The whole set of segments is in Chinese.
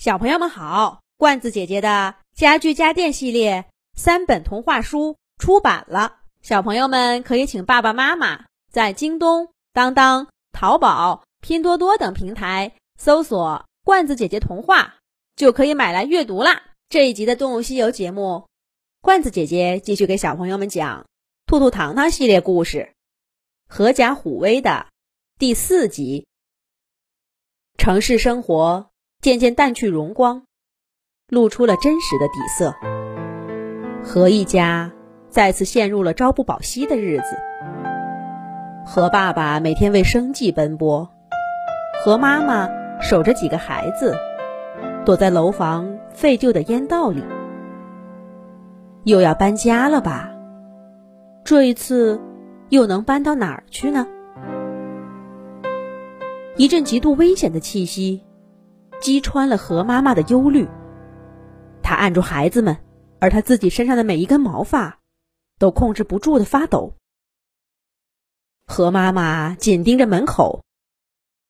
小朋友们好，罐子姐姐的家具家电系列三本童话书出版了，小朋友们可以请爸爸妈妈在京东、当当、淘宝、拼多多等平台搜索“罐子姐姐童话”，就可以买来阅读啦。这一集的《动物西游》节目，罐子姐姐继续给小朋友们讲《兔兔糖糖》系列故事《狐假虎威》的第四集。城市生活。渐渐淡去荣光，露出了真实的底色。何一家再次陷入了朝不保夕的日子。何爸爸每天为生计奔波，何妈妈守着几个孩子，躲在楼房废旧的烟道里。又要搬家了吧？这一次又能搬到哪儿去呢？一阵极度危险的气息。击穿了何妈妈的忧虑，她按住孩子们，而她自己身上的每一根毛发都控制不住的发抖。何妈妈紧盯着门口，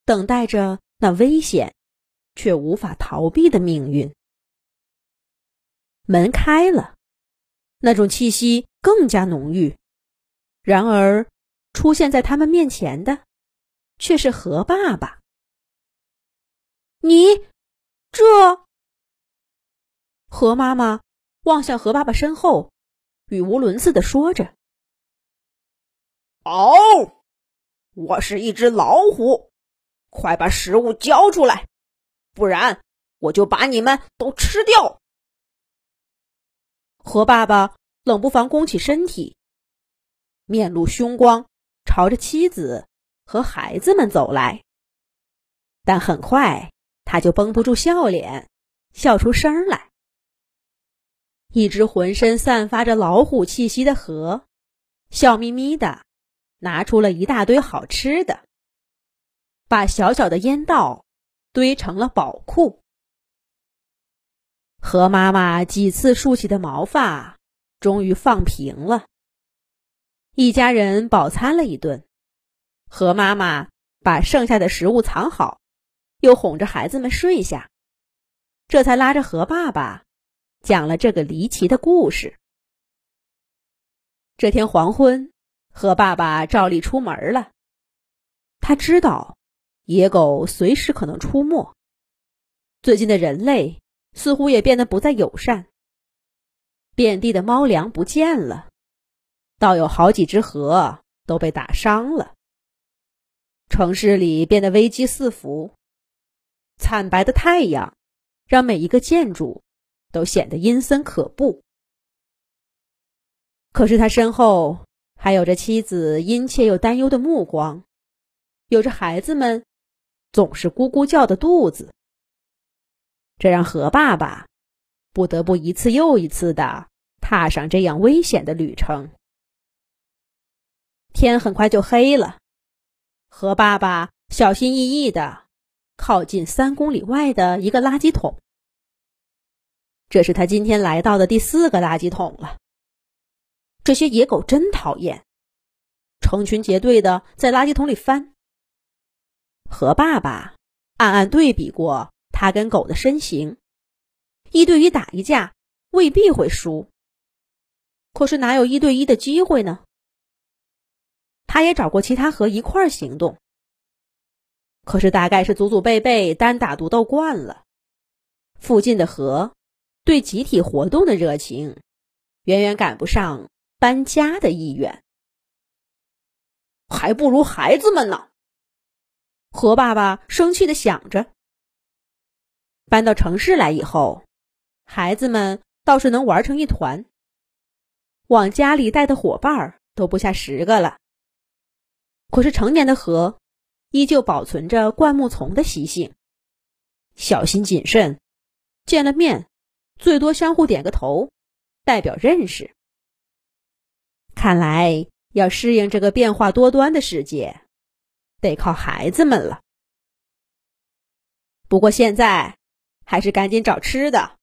等待着那危险却无法逃避的命运。门开了，那种气息更加浓郁。然而，出现在他们面前的却是何爸爸。你这，何妈妈望向何爸爸身后，语无伦次的说着：“哦，我是一只老虎，快把食物交出来，不然我就把你们都吃掉。”何爸爸冷不防弓起身体，面露凶光，朝着妻子和孩子们走来，但很快。他就绷不住笑脸，笑出声来。一只浑身散发着老虎气息的河，笑眯眯的拿出了一大堆好吃的，把小小的烟道堆成了宝库。河妈妈几次竖起的毛发终于放平了。一家人饱餐了一顿，河妈妈把剩下的食物藏好。又哄着孩子们睡下，这才拉着何爸爸讲了这个离奇的故事。这天黄昏，何爸爸照例出门了。他知道野狗随时可能出没，最近的人类似乎也变得不再友善，遍地的猫粮不见了，倒有好几只河都被打伤了。城市里变得危机四伏。惨白的太阳，让每一个建筑都显得阴森可怖。可是他身后还有着妻子殷切又担忧的目光，有着孩子们总是咕咕叫的肚子。这让何爸爸不得不一次又一次的踏上这样危险的旅程。天很快就黑了，何爸爸小心翼翼的。靠近三公里外的一个垃圾桶，这是他今天来到的第四个垃圾桶了。这些野狗真讨厌，成群结队的在垃圾桶里翻。和爸爸暗暗对比过他跟狗的身形，一对一打一架未必会输，可是哪有一对一的机会呢？他也找过其他河一块行动。可是，大概是祖祖辈辈单打独斗惯了，附近的河对集体活动的热情，远远赶不上搬家的意愿，还不如孩子们呢。何爸爸生气的想着。搬到城市来以后，孩子们倒是能玩成一团，往家里带的伙伴都不下十个了。可是成年的河。依旧保存着灌木丛的习性，小心谨慎，见了面最多相互点个头，代表认识。看来要适应这个变化多端的世界，得靠孩子们了。不过现在还是赶紧找吃的，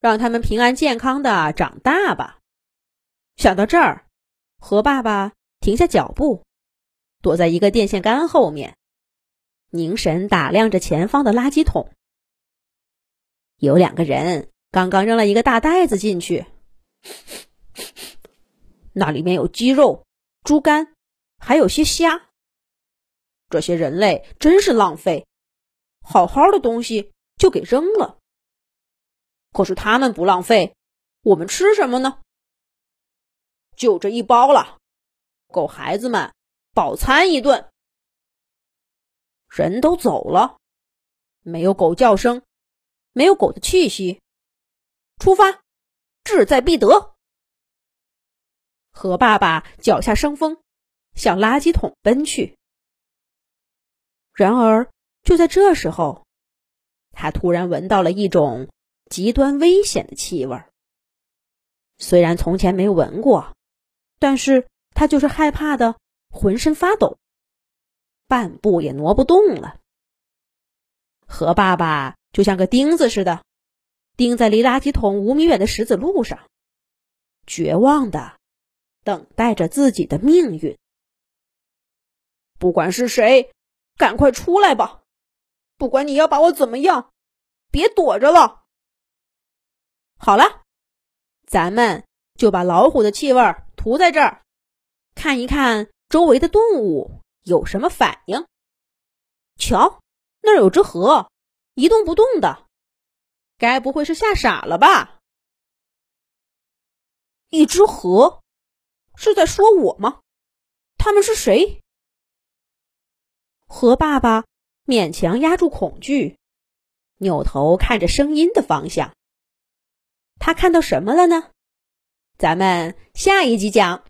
让他们平安健康的长大吧。想到这儿，何爸爸停下脚步，躲在一个电线杆后面。凝神打量着前方的垃圾桶，有两个人刚刚扔了一个大袋子进去，那里面有鸡肉、猪肝，还有些虾。这些人类真是浪费，好好的东西就给扔了。可是他们不浪费，我们吃什么呢？就这一包了，够孩子们饱餐一顿。人都走了，没有狗叫声，没有狗的气息。出发，志在必得。河爸爸脚下生风，向垃圾桶奔去。然而，就在这时候，他突然闻到了一种极端危险的气味。虽然从前没闻过。但是他就是害怕的，浑身发抖，半步也挪不动了。河爸爸就像个钉子似的，钉在离垃圾桶五米远的石子路上，绝望的等待着自己的命运。不管是谁，赶快出来吧！不管你要把我怎么样，别躲着了。好了，咱们就把老虎的气味。涂在这儿，看一看周围的动物有什么反应。瞧，那儿有只河，一动不动的，该不会是吓傻了吧？一只河，是在说我吗？他们是谁？河爸爸勉强压住恐惧，扭头看着声音的方向。他看到什么了呢？咱们下一集讲。